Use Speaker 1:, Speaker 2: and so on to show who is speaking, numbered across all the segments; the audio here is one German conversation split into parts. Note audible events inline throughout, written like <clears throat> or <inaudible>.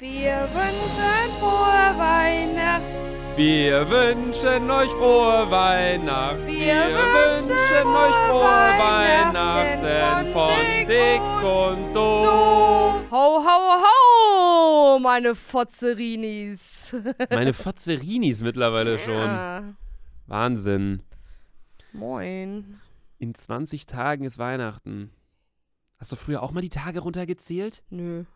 Speaker 1: Wir wünschen frohe Weihnachten.
Speaker 2: Wir wünschen euch frohe Weihnachten.
Speaker 1: Wir wünschen
Speaker 2: euch frohe
Speaker 1: Weihnachten von dick
Speaker 2: und doof.
Speaker 1: Ho, ho, ho, meine Fotzerinis. <laughs>
Speaker 2: Meine Fazzerinis mittlerweile schon.
Speaker 1: Ja.
Speaker 2: Wahnsinn.
Speaker 1: Moin.
Speaker 2: In 20 Tagen ist Weihnachten. Hast du früher auch mal die Tage runtergezählt?
Speaker 1: Nö.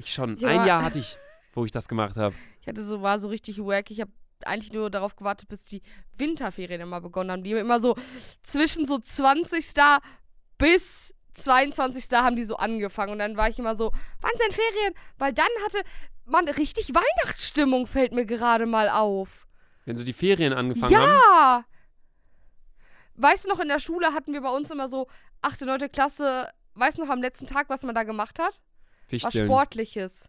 Speaker 2: Ich schon.
Speaker 1: Ja,
Speaker 2: Ein Jahr <laughs> hatte ich, wo ich das gemacht habe.
Speaker 1: Ich hatte so, war so richtig wack. Ich habe eigentlich nur darauf gewartet, bis die Winterferien immer begonnen haben. Die haben immer so zwischen so 20. bis 22. haben die so angefangen. Und dann war ich immer so, wann sind Ferien? Weil dann hatte man richtig Weihnachtsstimmung, fällt mir gerade mal auf.
Speaker 2: Wenn so die Ferien angefangen haben.
Speaker 1: Ja! Weißt du noch, in der Schule hatten wir bei uns immer so 8., 9. Klasse, weißt du noch am letzten Tag, was man da gemacht hat? Was
Speaker 2: Fichteln.
Speaker 1: Sportliches.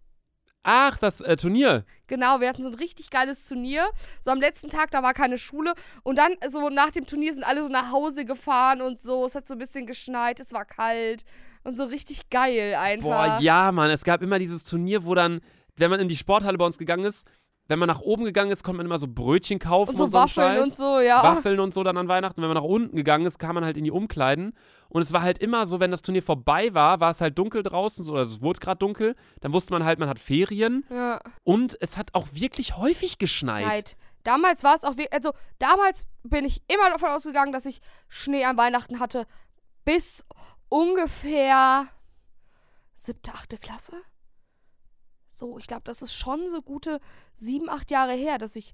Speaker 2: Ach, das äh, Turnier.
Speaker 1: Genau, wir hatten so ein richtig geiles Turnier. So am letzten Tag, da war keine Schule. Und dann, so nach dem Turnier, sind alle so nach Hause gefahren und so. Es hat so ein bisschen geschneit, es war kalt. Und so richtig geil einfach.
Speaker 2: Boah, ja, Mann. Es gab immer dieses Turnier, wo dann, wenn man in die Sporthalle bei uns gegangen ist, wenn man nach oben gegangen ist, konnte man immer so Brötchen kaufen
Speaker 1: Und
Speaker 2: und
Speaker 1: so
Speaker 2: so, einen
Speaker 1: Waffeln
Speaker 2: Scheiß.
Speaker 1: und so, ja.
Speaker 2: Waffeln und so dann an Weihnachten. Wenn man nach unten gegangen ist, kam man halt in die Umkleiden. Und es war halt immer so, wenn das Turnier vorbei war, war es halt dunkel draußen, so, also es wurde gerade dunkel. Dann wusste man halt, man hat Ferien.
Speaker 1: ja.
Speaker 2: Und es hat auch wirklich häufig geschneit.
Speaker 1: Neid. Damals war es auch wirklich, also damals bin ich immer davon ausgegangen, dass ich Schnee an Weihnachten hatte. Bis ungefähr siebte, achte Klasse. So, ich glaube, das ist schon so gute sieben, acht Jahre her, dass ich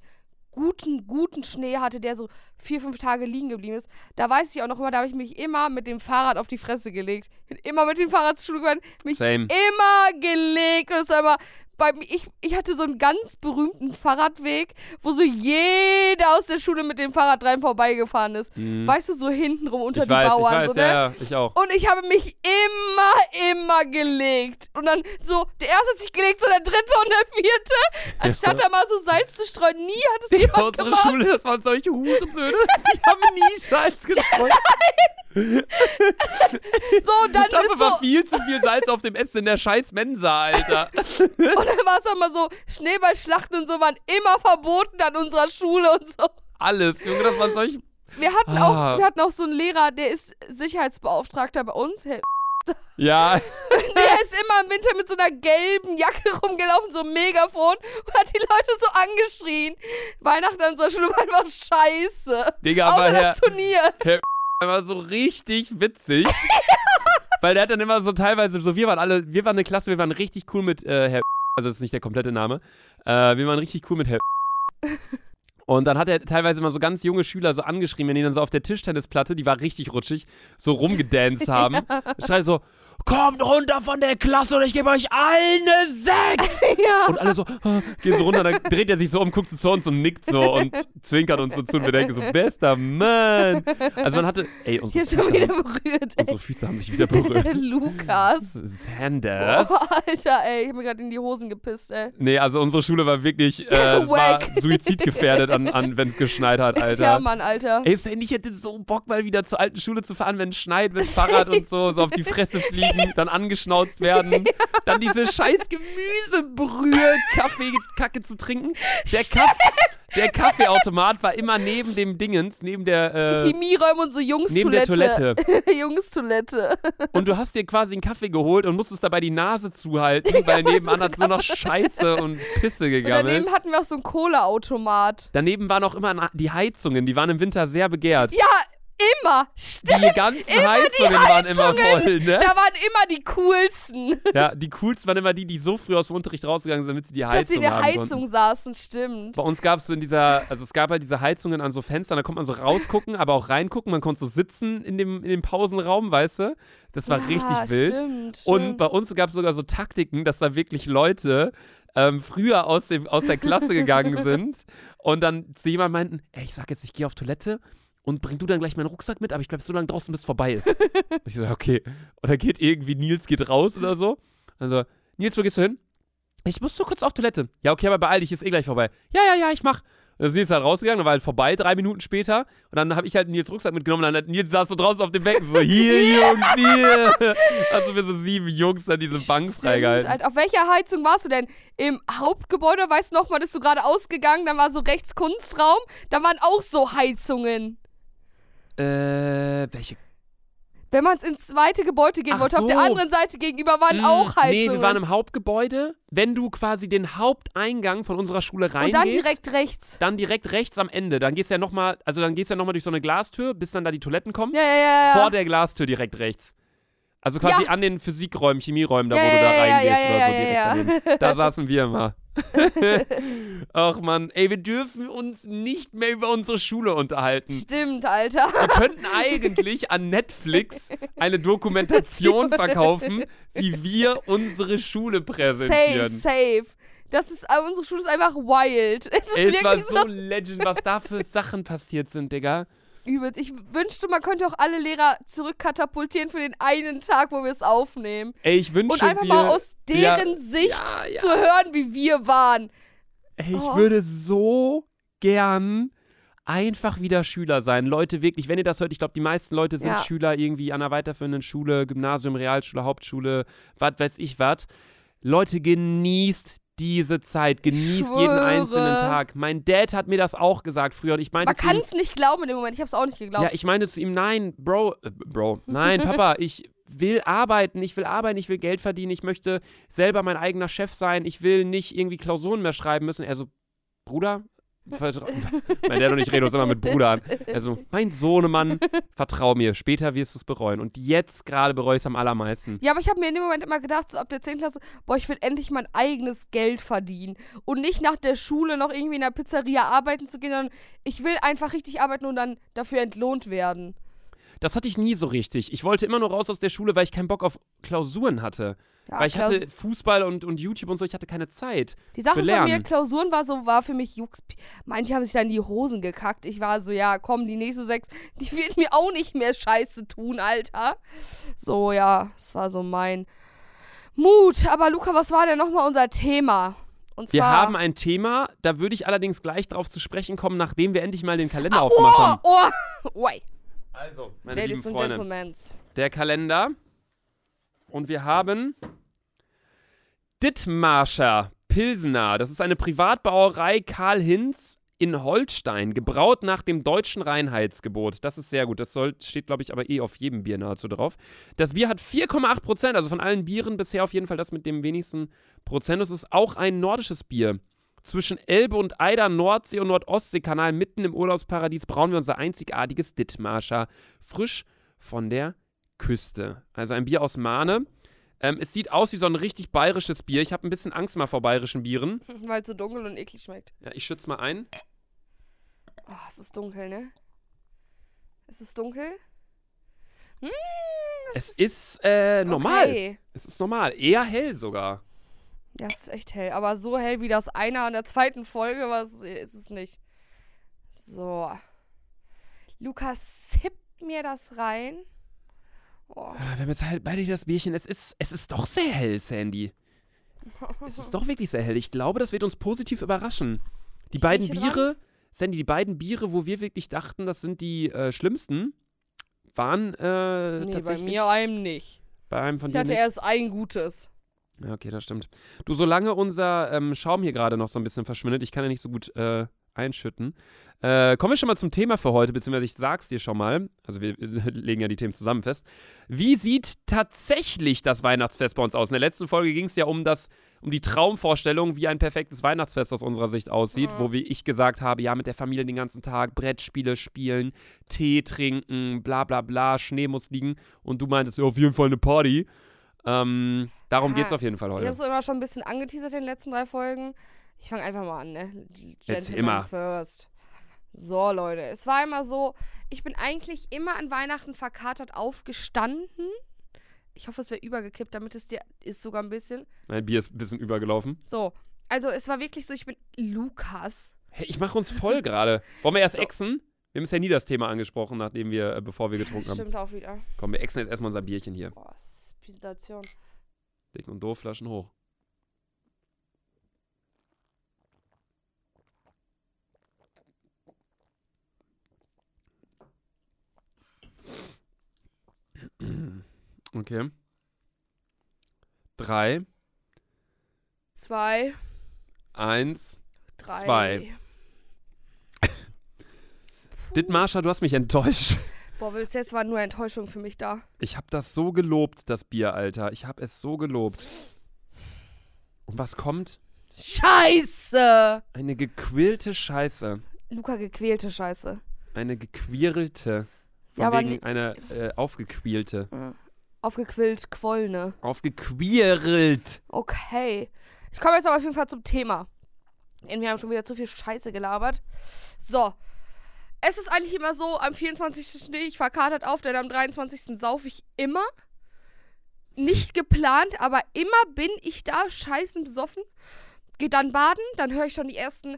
Speaker 1: guten, guten Schnee hatte, der so vier, fünf Tage liegen geblieben ist. Da weiß ich auch noch immer, da habe ich mich immer mit dem Fahrrad auf die Fresse gelegt. Ich bin immer mit dem Fahrrad zur Schule gegangen, mich
Speaker 2: Same.
Speaker 1: immer gelegt. Und es war immer bei mir, ich, ich hatte so einen ganz berühmten Fahrradweg, wo so jeder aus der Schule mit dem Fahrrad rein vorbeigefahren ist.
Speaker 2: Mhm.
Speaker 1: Weißt du, so hintenrum unter
Speaker 2: ich
Speaker 1: die
Speaker 2: weiß,
Speaker 1: Bauern.
Speaker 2: ich weiß,
Speaker 1: so, ne?
Speaker 2: ja, ja, ich auch.
Speaker 1: Und ich habe mich immer, immer gelegt. Und dann so, der erste hat sich gelegt, so der dritte und der vierte. Anstatt da mal so Salz zu streuen, nie hat es jemand
Speaker 2: Unsere
Speaker 1: gemacht.
Speaker 2: Schule, das waren solche Hurensöhne. <laughs> Die haben nie Salz gestreut.
Speaker 1: So, dann
Speaker 2: Ich glaube,
Speaker 1: ist
Speaker 2: war
Speaker 1: so,
Speaker 2: viel zu viel Salz auf dem Essen in der scheiß Mensa, Alter. <laughs>
Speaker 1: und dann war es auch mal so, Schneeballschlachten und so waren immer verboten an unserer Schule und so.
Speaker 2: Alles, Junge, das waren solche.
Speaker 1: Wir hatten
Speaker 2: Ah.
Speaker 1: auch, wir hatten auch so einen Lehrer, der ist Sicherheitsbeauftragter bei uns. Herr
Speaker 2: Ja, <laughs>
Speaker 1: Der ist immer im Winter mit so einer gelben Jacke rumgelaufen, so ein Megafon und hat die Leute so angeschrien. Weihnachten an unserer Schule war einfach scheiße.
Speaker 2: Digga, aber
Speaker 1: Außer
Speaker 2: Herr,
Speaker 1: das Turnier.
Speaker 2: Er war so richtig witzig. <laughs> Weil der hat dann immer so teilweise, so wir waren alle, wir waren eine Klasse, wir waren richtig cool mit äh, Herr also das ist nicht der komplette Name. Äh, wir waren richtig cool mit Herr und dann hat er teilweise immer so ganz junge Schüler so angeschrien, wenn die dann so auf der Tischtennisplatte, die war richtig rutschig, so rumgedanced haben. <laughs> Schreit so, kommt runter von der Klasse oder ich gebe euch allen eine Sechs. <laughs>
Speaker 1: ja.
Speaker 2: Und alle so, ah, gehen so runter, dann dreht er sich so um, guckt so zu uns und nickt so und zwinkert uns so zu und wir denken so, bester Mann. Also man hatte, ey, unsere Füße,
Speaker 1: wieder
Speaker 2: haben,
Speaker 1: berührt,
Speaker 2: unsere Füße haben sich wieder berührt. <laughs>
Speaker 1: Lukas.
Speaker 2: Sanders.
Speaker 1: Oh, Alter, ey. Ich hab mir gerade in die Hosen gepisst, ey.
Speaker 2: Nee, also unsere Schule war wirklich, äh, <laughs> es war suizidgefährdet, an, an, wenn es geschneit hat, Alter.
Speaker 1: Ja, Mann, Alter.
Speaker 2: Ey, Sandy, ich hätte so Bock, mal wieder zur alten Schule zu fahren, wenn es schneit, mit Fahrrad und so, so auf die Fresse fliegen, <laughs> dann angeschnauzt werden, dann diese scheiß Gemüsebrühe, Kaffee, Kacke <laughs> zu trinken. Der, Kaff der Kaffeeautomat war immer neben dem Dingens, neben der, äh,
Speaker 1: Chemieräume und so
Speaker 2: neben der. Toilette. <laughs>
Speaker 1: Jungstoilette.
Speaker 2: Und du hast dir quasi einen Kaffee geholt und musstest dabei die Nase zuhalten, weil nebenan hat so noch Scheiße und Pisse
Speaker 1: Und
Speaker 2: gegammelt.
Speaker 1: daneben hatten wir auch so einen Cola-Automat.
Speaker 2: Daneben waren auch immer die Heizungen, die waren im Winter sehr begehrt.
Speaker 1: Ja, immer. Stimmt.
Speaker 2: Die ganzen
Speaker 1: Immer
Speaker 2: Heizungen
Speaker 1: die
Speaker 2: waren immer
Speaker 1: Heizungen.
Speaker 2: voll, ne?
Speaker 1: Da waren immer die coolsten.
Speaker 2: Ja, die coolsten waren immer die, die so früh aus dem Unterricht rausgegangen sind, damit sie die
Speaker 1: Dass sie
Speaker 2: Heizung
Speaker 1: in der Heizung
Speaker 2: konnten.
Speaker 1: saßen, stimmt.
Speaker 2: Bei uns gab es so in dieser, also es gab halt diese Heizungen an so Fenstern, da konnte man so rausgucken, aber auch reingucken. Man konnte so sitzen in dem, in dem Pausenraum, weißt du? Das war
Speaker 1: ja,
Speaker 2: richtig wild.
Speaker 1: Stimmt,
Speaker 2: Und
Speaker 1: stimmt.
Speaker 2: bei uns gab es sogar so Taktiken, dass da wirklich Leute ähm, früher aus, dem, aus der Klasse gegangen <laughs> sind und dann zu jemandem meinten, ey, ich sag jetzt, ich gehe auf Toilette und bring du dann gleich meinen Rucksack mit, aber ich bleib so lange draußen, bis es vorbei ist. <laughs> Und ich so, okay. Und dann geht irgendwie, Nils geht raus oder so. Also, Nils, wo gehst du hin? Ich muss nur kurz auf Toilette. Ja, okay, aber beeil dich, ist eh gleich vorbei. Ja, ja, ja, ich mach. Dann ist Nils halt rausgegangen, dann war halt vorbei, drei Minuten später. Und dann habe ich halt Nils Rucksack mitgenommen und dann hat Nils saß so draußen auf dem Becken, so, <laughs> hier, Jungs, hier. Also wir so sieben Jungs dann diese Bank freigehalten.
Speaker 1: Alter, auf welcher Heizung warst du denn? Im Hauptgebäude, weißt du noch mal, bist du gerade ausgegangen, dann war so rechts Kunstraum, da waren auch so Heizungen.
Speaker 2: Äh, welche?
Speaker 1: Wenn man ins zweite Gebäude gehen
Speaker 2: Ach
Speaker 1: wollte, auf der
Speaker 2: so.
Speaker 1: anderen Seite gegenüber waren
Speaker 2: Hm,
Speaker 1: auch Heizungen.
Speaker 2: Nee, wir waren im Hauptgebäude. Wenn du quasi den Haupteingang von unserer Schule reingehst.
Speaker 1: Und dann direkt rechts.
Speaker 2: Dann direkt rechts am Ende. Dann gehst du ja nochmal, also dann gehst du ja nochmal durch so eine Glastür, bis dann da die Toiletten kommen.
Speaker 1: Ja, ja, ja. ja.
Speaker 2: Vor der Glastür direkt rechts. Also quasi
Speaker 1: Ja.
Speaker 2: an den Physikräumen, Chemieräumen, da
Speaker 1: Ja,
Speaker 2: wo du da reingehst
Speaker 1: ja,
Speaker 2: oder so direkt daneben. Da saßen wir immer. <laughs> Ach man, ey, wir dürfen uns nicht mehr über unsere Schule unterhalten.
Speaker 1: Stimmt, Alter.
Speaker 2: Wir könnten eigentlich an Netflix eine Dokumentation <laughs> verkaufen, wie wir unsere Schule
Speaker 1: Safe,
Speaker 2: präsentieren.
Speaker 1: safe. Das ist, unsere Schule ist einfach wild. Es ist
Speaker 2: es war
Speaker 1: wirklich
Speaker 2: so legend, was da für Sachen passiert sind, Digga.
Speaker 1: Übelst. Ich wünschte, man könnte auch alle Lehrer zurückkatapultieren für den einen Tag, wo wir es aufnehmen.
Speaker 2: Ey, ich wünsche
Speaker 1: Und einfach
Speaker 2: wir,
Speaker 1: mal aus
Speaker 2: Ja,
Speaker 1: deren Sicht
Speaker 2: ja, ja.
Speaker 1: zu hören, wie wir waren.
Speaker 2: Ey, ich
Speaker 1: Oh.
Speaker 2: würde so gern einfach wieder Schüler sein. Leute, wirklich, wenn ihr das hört, ich glaube, die meisten Leute sind
Speaker 1: Ja.
Speaker 2: Schüler irgendwie an einer weiterführenden Schule, Gymnasium, Realschule, Hauptschule, was weiß ich was. Leute, genießt diese Zeit, genießt jeden einzelnen Tag. Mein Dad hat mir das auch gesagt früher und ich meinte
Speaker 1: Man kann es nicht glauben in dem Moment. Ich habe es auch nicht geglaubt.
Speaker 2: ja, ich meinte zu ihm, nein, Bro, äh, Bro, nein, Papa, <laughs> ich will arbeiten, ich will arbeiten, ich will Geld verdienen, ich möchte selber mein eigener Chef sein, ich will nicht irgendwie Klausuren mehr schreiben müssen. Er so, Bruder, <laughs> mein Dad und ich reden uns immer mit Bruder an. Also, mein Sohnemann, vertrau mir, später wirst du es bereuen. Und jetzt gerade bereue ich es am allermeisten.
Speaker 1: Ja, aber ich habe mir in dem Moment immer gedacht, so ab der 10. Klasse, boah, ich will endlich mein eigenes Geld verdienen. Und nicht nach der Schule noch irgendwie in der Pizzeria arbeiten zu gehen, sondern ich will einfach richtig arbeiten und dann dafür entlohnt werden.
Speaker 2: Das hatte ich nie so richtig. Ich wollte immer nur raus aus der Schule, weil ich keinen Bock auf Klausuren hatte.
Speaker 1: Ja,
Speaker 2: weil ich
Speaker 1: Klaus-
Speaker 2: hatte Fußball und, und YouTube und so, ich hatte keine Zeit.
Speaker 1: Die Sache
Speaker 2: für
Speaker 1: ist bei mir. Klausuren war so, war für mich Jux. Manche haben sich dann in die Hosen gekackt. Ich war so, ja, komm, die nächste sechs, die wird mir auch nicht mehr Scheiße tun, Alter. So, ja, das war so mein Mut. Aber Luca, was war denn nochmal unser Thema?
Speaker 2: Wir haben ein Thema, da würde ich allerdings gleich drauf zu sprechen kommen, nachdem wir endlich mal den Kalender
Speaker 1: ah,
Speaker 2: aufgemacht
Speaker 1: oh,
Speaker 2: haben.
Speaker 1: oh, <laughs> Oi.
Speaker 2: Also, meine
Speaker 1: Ladies
Speaker 2: lieben Freunde,
Speaker 1: Gentlemen.
Speaker 2: der Kalender. Und wir haben Dittmarscher Pilsener. Das ist eine Privatbrauerei Karl Hinz in Holstein, gebraut nach dem deutschen Reinheitsgebot. Das ist sehr gut. Das soll, steht, glaube ich, aber eh auf jedem Bier nahezu drauf. Das Bier hat 4,8 Prozent, also von allen Bieren bisher auf jeden Fall das mit dem wenigsten Prozent. Es ist auch ein nordisches Bier. Zwischen Elbe und Eider, Nordsee und Nordostseekanal, mitten im Urlaubsparadies, brauen wir unser einzigartiges Dittmarscher. Frisch von der Küste. Also ein Bier aus Mahne. Ähm, es sieht aus wie so ein richtig bayerisches Bier. Ich habe ein bisschen Angst mal vor bayerischen Bieren. <laughs>
Speaker 1: Weil es so dunkel und eklig schmeckt.
Speaker 2: Ja, ich schütze mal ein.
Speaker 1: Oh, es ist dunkel, ne? Es ist dunkel? Hm,
Speaker 2: Es ist äh, normal.
Speaker 1: Okay.
Speaker 2: Es ist normal. Eher hell sogar.
Speaker 1: Ja, es ist echt hell. Aber so hell wie das eine an der zweiten Folge was ist es nicht. So. Lukas, zipp mir das rein. Oh.
Speaker 2: Ah, Wir haben jetzt halt beide das Bierchen. Es ist, es ist doch sehr hell, Sandy. <laughs> Es ist doch wirklich sehr hell. Ich glaube, das wird uns positiv überraschen. Die
Speaker 1: Ich
Speaker 2: beiden Biere, Sandy, die beiden Biere, wo wir wirklich dachten, das sind die äh, schlimmsten, waren äh,
Speaker 1: nee, bei
Speaker 2: tatsächlich
Speaker 1: mir einem nicht.
Speaker 2: bei einem von
Speaker 1: Ich
Speaker 2: dir
Speaker 1: hatte
Speaker 2: nicht.
Speaker 1: erst ein gutes.
Speaker 2: Ja, okay, das stimmt. Du, solange unser ähm, Schaum hier gerade noch so ein bisschen verschwindet, ich kann ja nicht so gut äh, einschütten, äh, kommen wir schon mal zum Thema für heute, beziehungsweise ich sag's dir schon mal, also wir <laughs> legen ja die Themen zusammen fest. Wie sieht tatsächlich das Weihnachtsfest bei uns aus? In der letzten Folge ging es ja um das, um die Traumvorstellung, wie ein perfektes Weihnachtsfest aus unserer Sicht aussieht,
Speaker 1: Mhm.
Speaker 2: wo wie ich gesagt habe, ja, mit der Familie den ganzen Tag Brettspiele spielen, Tee trinken, bla bla bla, Schnee muss liegen und du meintest, ja, auf jeden Fall eine Party. Ähm, darum
Speaker 1: Ja,
Speaker 2: geht's auf jeden Fall
Speaker 1: Ich
Speaker 2: heute.
Speaker 1: habe es immer schon ein bisschen angeteasert in den letzten drei Folgen. Ich fange einfach mal an, ne? Gentleman
Speaker 2: mal.
Speaker 1: first. So, Leute. Es war immer so, ich bin eigentlich immer an Weihnachten verkatert aufgestanden. Ich hoffe, es wäre übergekippt, damit es dir ist sogar ein bisschen.
Speaker 2: Mein Bier ist ein bisschen übergelaufen.
Speaker 1: So. Also, es war wirklich so, ich bin Lukas.
Speaker 2: Hey, ich mache uns voll gerade. Wollen wir erst
Speaker 1: So.
Speaker 2: exen? Wir haben bisher nie das Thema angesprochen, nachdem wir, äh, bevor wir getrunken haben.
Speaker 1: Stimmt auch wieder.
Speaker 2: Komm, wir exen jetzt erstmal unser Bierchen hier.
Speaker 1: Boah, Präsentation.
Speaker 2: Dick und doof, Flaschen hoch. <clears throat> Okay. Drei.
Speaker 1: Zwei.
Speaker 2: Eins.
Speaker 1: Drei.
Speaker 2: Zwei. <laughs> Dittmarscher, du hast mich enttäuscht.
Speaker 1: Boah, bis jetzt war nur Enttäuschung für mich da.
Speaker 2: Ich habe das so gelobt, das Bier, Alter. Ich habe es so gelobt. Und was kommt?
Speaker 1: Scheiße!
Speaker 2: Eine gequirlte Scheiße.
Speaker 1: Luca gequälte Scheiße.
Speaker 2: Eine gequirlte. Von
Speaker 1: Ja,
Speaker 2: wegen
Speaker 1: ni-
Speaker 2: eine äh, aufgequielte.
Speaker 1: Aufgequillt, quollene.
Speaker 2: Aufgequirlt.
Speaker 1: Okay. Ich komme jetzt aber auf jeden Fall zum Thema. Wir haben schon wieder zu viel Scheiße gelabert. So. Es ist eigentlich immer so, am 24. stehe ich verkatert auf, denn am 23. saufe ich immer. Nicht geplant, aber immer bin ich da scheißen besoffen. Geh dann baden, dann höre ich schon die ersten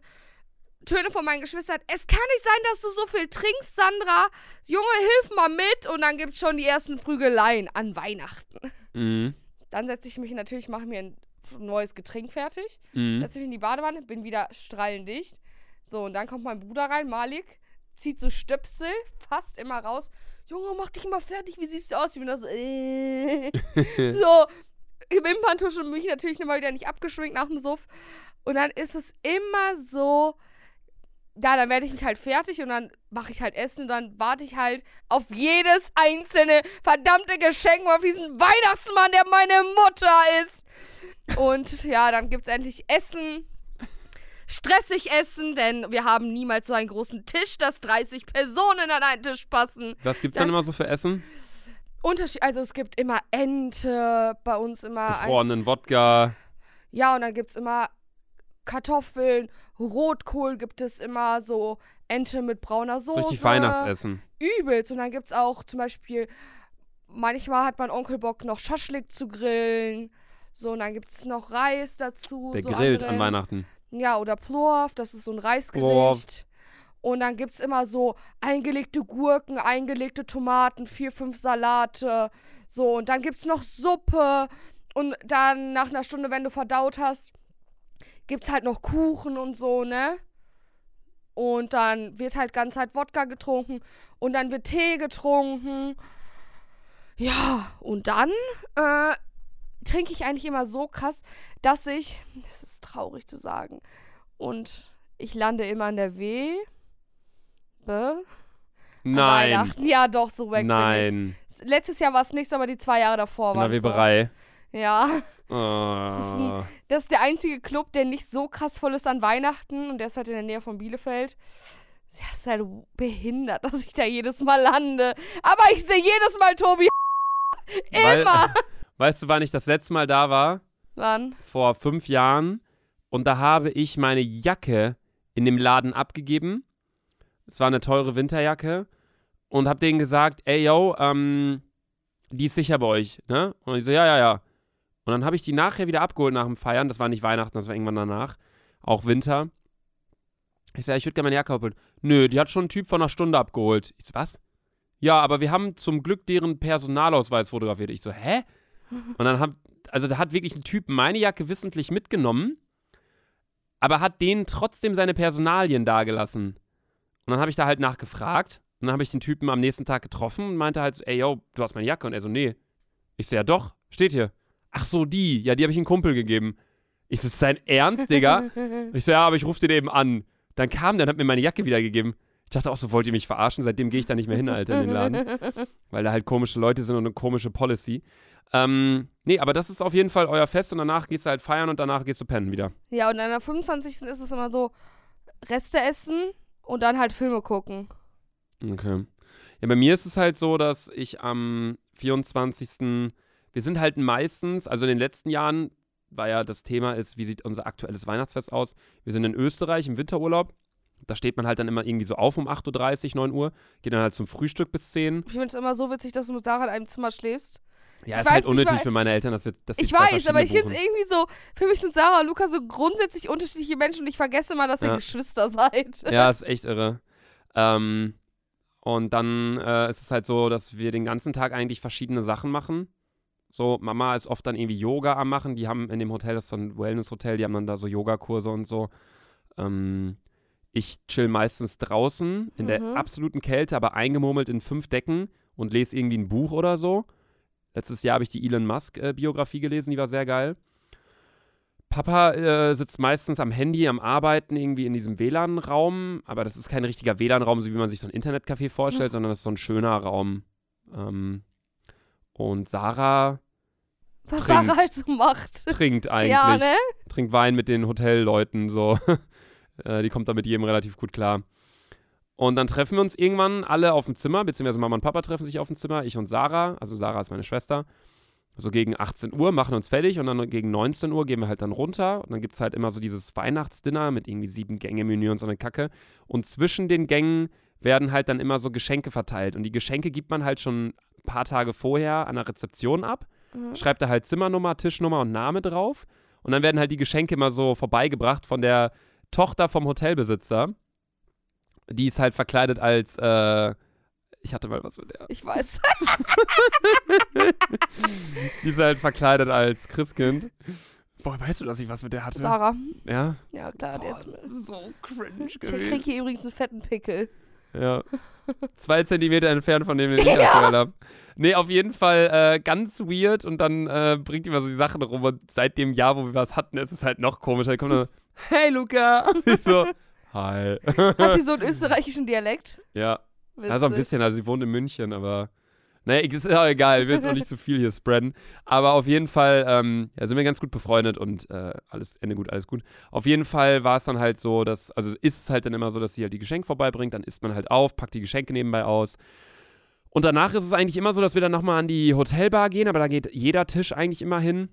Speaker 1: Töne von meinen Geschwistern. Es kann nicht sein, dass du so viel trinkst, Sandra. Junge, hilf mal mit. Und dann gibt es schon die ersten Prügeleien an Weihnachten.
Speaker 2: Mhm.
Speaker 1: Dann setze ich mich natürlich, mache mir ein neues Getränk fertig,
Speaker 2: Mhm.
Speaker 1: setze mich in die Badewanne, bin wieder strahlendicht. So, und dann kommt mein Bruder rein, Malik, zieht so Stöpsel, fast immer raus. Junge, mach dich mal fertig, wie siehst du aus? Ich bin da so, äh. <laughs> so, Wimperntusche mich natürlich nochmal wieder nicht abgeschminkt nach dem Suff. Und dann ist es immer so, ja, dann werde ich mich halt fertig und dann mache ich halt Essen und dann warte ich halt auf jedes einzelne verdammte Geschenk und auf diesen Weihnachtsmann, der meine Mutter ist. Und ja, dann gibt's endlich Essen. Stressig essen, denn wir haben niemals so einen großen Tisch, dass 30 Personen an einen Tisch passen.
Speaker 2: Was gibt's
Speaker 1: Dann-
Speaker 2: dann immer so für Essen?
Speaker 1: Unterschied, also es gibt immer Ente, bei uns immer
Speaker 2: Gefrorenen Wodka.
Speaker 1: Ja, und dann gibt es immer Kartoffeln, Rotkohl gibt es immer, so Ente mit brauner
Speaker 2: So
Speaker 1: Soße.
Speaker 2: richtig Weihnachtsessen.
Speaker 1: Übelst. Und dann gibt es auch zum Beispiel, manchmal hat mein Onkel Bock, noch Schaschlik zu grillen. So, und dann gibt es noch Reis dazu.
Speaker 2: Der
Speaker 1: so
Speaker 2: grillt
Speaker 1: andere-
Speaker 2: an Weihnachten.
Speaker 1: Ja, oder Plorf, das ist so ein Reisgericht.
Speaker 2: Plorf.
Speaker 1: Und dann gibt es immer so eingelegte Gurken, eingelegte Tomaten, vier, fünf Salate. So, und dann gibt es noch Suppe. Und dann nach einer Stunde, wenn du verdaut hast, gibt es halt noch Kuchen und so, ne? Und dann wird halt ganz halt Wodka getrunken. Und dann wird Tee getrunken. Ja, und dann äh, trinke ich eigentlich immer so krass, dass ich, das ist traurig zu sagen, und ich lande immer in der W. Be
Speaker 2: Nein.
Speaker 1: Weihnachten. Ja, doch, so weg bin
Speaker 2: Nein.
Speaker 1: ich. Letztes Jahr war es nichts, aber die zwei Jahre davor
Speaker 2: In
Speaker 1: waren
Speaker 2: der
Speaker 1: so.
Speaker 2: Weberei.
Speaker 1: Ja, ist
Speaker 2: Oh.
Speaker 1: das ist der einzige Club, der nicht so krass voll ist an Weihnachten und der ist halt in der Nähe von Bielefeld. Ja, ist halt behindert, <laughs> dass ich da jedes Mal lande. Aber ich sehe jedes Mal Tobi <laughs>
Speaker 2: Weil-
Speaker 1: immer. <laughs>
Speaker 2: Weißt du, wann ich das letzte Mal da war?
Speaker 1: Wann?
Speaker 2: Vor fünf Jahren. Und da habe ich meine Jacke in dem Laden abgegeben. Es war eine teure Winterjacke. Und habe denen gesagt, ey, yo, ähm, die ist sicher bei euch, ne? Und ich so, ja, ja, ja. Und dann habe ich die nachher wieder abgeholt nach dem Feiern. Das war nicht Weihnachten, das war irgendwann danach. Auch Winter. Ich so, ja, ich würde gerne meine Jacke abholen. Nö, die hat schon ein Typ von einer Stunde abgeholt. Ich so, was? Ja, aber wir haben zum Glück deren Personalausweis fotografiert. Ich so, hä? Und dann hat, also da hat wirklich ein Typ meine Jacke wissentlich mitgenommen, aber hat denen trotzdem seine Personalien dagelassen. Und dann habe ich da halt nachgefragt. Und dann habe ich den Typen am nächsten Tag getroffen und meinte halt so, ey, yo, du hast meine Jacke. Und er so, nee. Ich so, ja doch, steht hier. Ach so, die. Ja, die habe ich einem Kumpel gegeben. Ich so, ist dein Ernst, Digga? <laughs> Ich so, ja, aber ich rufe den eben an. Dann kam der und hat mir meine Jacke wiedergegeben. Ich dachte auch so, wollt ihr mich verarschen? Seitdem gehe ich da nicht mehr hin, Alter, in den Laden. <laughs> Weil da halt komische Leute sind und eine komische Policy. Ähm, nee, aber das ist auf jeden Fall euer Fest und danach gehst du halt feiern und danach gehst du pennen wieder.
Speaker 1: Ja, und an der 25. ist es immer so Reste essen und dann halt Filme gucken.
Speaker 2: Okay. Ja, bei mir ist es halt so, dass ich am 24. Wir sind halt meistens, also in den letzten Jahren war ja das Thema ist, wie sieht unser aktuelles Weihnachtsfest aus? Wir sind in Österreich im Winterurlaub. Da steht man halt dann immer irgendwie so auf um 8.30 Uhr, 9 Uhr, geht dann halt zum Frühstück bis 10.
Speaker 1: Ich finde es immer so witzig, dass du mit Sarah in einem Zimmer schläfst.
Speaker 2: Ja,
Speaker 1: Ich
Speaker 2: ist halt
Speaker 1: weiß nicht,
Speaker 2: unnötig
Speaker 1: weil-
Speaker 2: für meine Eltern, dass wir die
Speaker 1: Ich weiß, aber ich finde es irgendwie so, für mich sind Sarah und Luca so grundsätzlich unterschiedliche Menschen und ich vergesse mal, dass ihr
Speaker 2: Ja.
Speaker 1: Geschwister seid. <laughs>
Speaker 2: Ja, ist echt irre. Ähm, und dann äh, ist es halt so, dass wir den ganzen Tag eigentlich verschiedene Sachen machen. So, Mama ist oft dann irgendwie Yoga am machen. Die haben in dem Hotel, das ist so ein Wellness-Hotel, die haben dann da so Yogakurse und so. Ähm, ich chill meistens draußen in der
Speaker 1: Mhm.
Speaker 2: absoluten Kälte, aber eingemurmelt in fünf Decken und lese irgendwie ein Buch oder so. Letztes Jahr habe ich die Elon Musk-Biografie gelesen, die war sehr geil. Papa äh, sitzt meistens am Handy, am Arbeiten, irgendwie in diesem WLAN-Raum, aber das ist kein richtiger WLAN-Raum, so wie man sich so ein Internetcafé vorstellt, sondern das ist so ein schöner Raum. Ähm, und Sarah
Speaker 1: Was
Speaker 2: Trinkt.
Speaker 1: Sarah halt so macht.
Speaker 2: trinkt eigentlich.
Speaker 1: Ja, ne?
Speaker 2: Trinkt Wein mit den Hotelleuten, so. <laughs> äh, die kommt da mit jedem relativ gut klar. Und dann treffen wir uns irgendwann alle auf dem Zimmer, beziehungsweise Mama und Papa treffen sich auf dem Zimmer, ich und Sarah, also Sarah ist meine Schwester. So gegen 18 Uhr machen uns fertig und dann gegen 19 Uhr gehen wir halt dann runter. Und dann gibt es halt immer so dieses Weihnachtsdinner mit irgendwie sieben Gänge-Menü und so eine Kacke. Und zwischen den Gängen werden halt dann immer so Geschenke verteilt. Und die Geschenke gibt man halt schon ein paar Tage vorher an der Rezeption ab.
Speaker 1: Mhm.
Speaker 2: Schreibt da halt Zimmernummer, Tischnummer und Name drauf. Und dann werden halt die Geschenke immer so vorbeigebracht von der Tochter vom Hotelbesitzer. Die ist halt verkleidet als, äh, ich hatte mal was mit der.
Speaker 1: Ich weiß. <laughs>
Speaker 2: Die ist halt verkleidet als Christkind. Boah, weißt du, dass ich was mit der hatte?
Speaker 1: Sarah.
Speaker 2: Ja.
Speaker 1: Ja, klar.
Speaker 2: Boah,
Speaker 1: Boah,
Speaker 2: das ist so cringe
Speaker 1: ich krieg
Speaker 2: gewesen.
Speaker 1: hier übrigens einen fetten Pickel.
Speaker 2: Ja. Zwei Zentimeter entfernt von dem, den ich <laughs> aktuell habe. Nee, auf jeden Fall äh, ganz weird und dann äh, bringt die mal so die Sachen rum und seit dem Jahr, wo wir was hatten, ist es halt noch komischer. Kommt dann, <laughs> hey Luca! <laughs> So, hi.
Speaker 1: Hat die so einen österreichischen Dialekt?
Speaker 2: ja,
Speaker 1: Witzig.
Speaker 2: also ein bisschen, also sie wohnt in München, aber nee, ist ja auch egal, ich will jetzt auch nicht <laughs> zu viel hier spreaden. Aber auf jeden Fall ähm, ja, sind wir ganz gut befreundet und äh, alles, Ende gut, alles gut. Auf jeden Fall war es dann halt so, dass, also ist es halt dann immer so, dass sie halt die Geschenke vorbeibringt, dann isst man halt auf, packt die Geschenke nebenbei aus. Und danach ist es eigentlich immer so, dass wir dann nochmal an die Hotelbar gehen, aber da geht jeder Tisch eigentlich immer hin.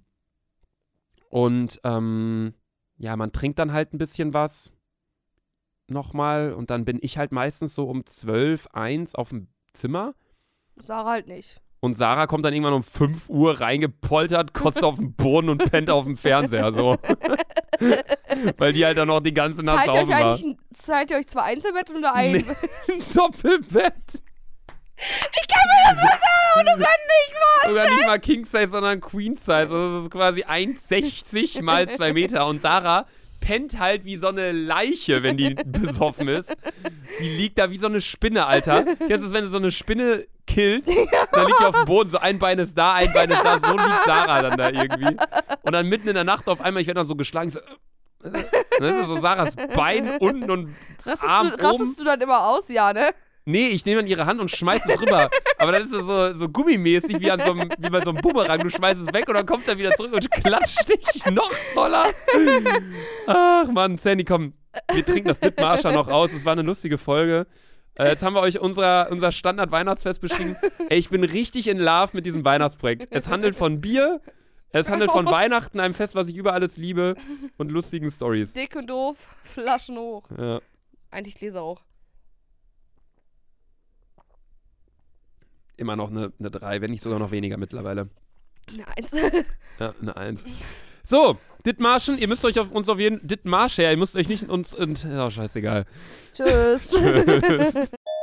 Speaker 2: Und ähm, ja, man trinkt dann halt ein bisschen was nochmal und dann bin ich halt meistens so um 12, 1 auf dem Zimmer
Speaker 1: Sarah halt nicht.
Speaker 2: und Sarah kommt dann irgendwann um 5 Uhr reingepoltert, kotzt auf den Boden und pennt auf dem Fernseher so. <laughs> Weil die halt dann noch die ganze Nacht
Speaker 1: Teilt ihr
Speaker 2: saufen
Speaker 1: euch
Speaker 2: war.
Speaker 1: eigentlich ein, teilt ihr euch zwei Einzelbett oder ein?
Speaker 2: Nee. Doppelbett.
Speaker 1: Ich kann mir das bei Sarah und Luca nicht
Speaker 2: Sogar nicht mal King Size, sondern Queen Size. Also das ist quasi 1,60 mal 2 Meter. Und Sarah pennt halt wie so eine Leiche, wenn die <laughs> besoffen ist. Die liegt da wie so eine Spinne, Alter. Kennst du das, wenn du so eine Spinne killst? Dann liegt die auf dem Boden, so ein Bein ist da, ein Bein ist da. So liegt Sarah dann da irgendwie. Und dann mitten in der Nacht auf einmal, ich werde dann so geschlagen, so, äh. dann ist so Sarahs Bein unten und
Speaker 1: Rastest,
Speaker 2: Arm
Speaker 1: du,
Speaker 2: oben.
Speaker 1: rastest du dann immer aus, ja, ne?
Speaker 2: Nee, ich nehme dann ihre Hand und schmeiß es rüber. <laughs> Aber dann ist es so, so gummimäßig wie, an so einem, wie bei so einem Bumerang. Du schmeißt es weg und dann kommst du wieder zurück und klatscht dich noch doller. Ach Mann, Sandy, komm. Wir trinken das Dithmarscher noch aus. Es war eine lustige Folge. Äh, jetzt haben wir euch unser, unser Standard-Weihnachtsfest beschrieben. Ey, ich bin richtig in Love mit diesem Weihnachtsprojekt. Es handelt von Bier, es handelt von Weihnachten, einem Fest, was ich über alles liebe und lustigen Stories.
Speaker 1: Dick und doof, Flaschen hoch.
Speaker 2: Ja.
Speaker 1: Eigentlich Gläser auch.
Speaker 2: Immer noch eine, eine 3, wenn nicht sogar noch weniger mittlerweile.
Speaker 1: Eine Eins. <laughs>
Speaker 2: Ja, eine Eins. So, Dithmarschen, ihr müsst euch auf uns auf jeden Dithmarscher, ihr müsst euch nicht uns und oh, scheißegal.
Speaker 1: Tschüss.
Speaker 2: Tschüss. <laughs>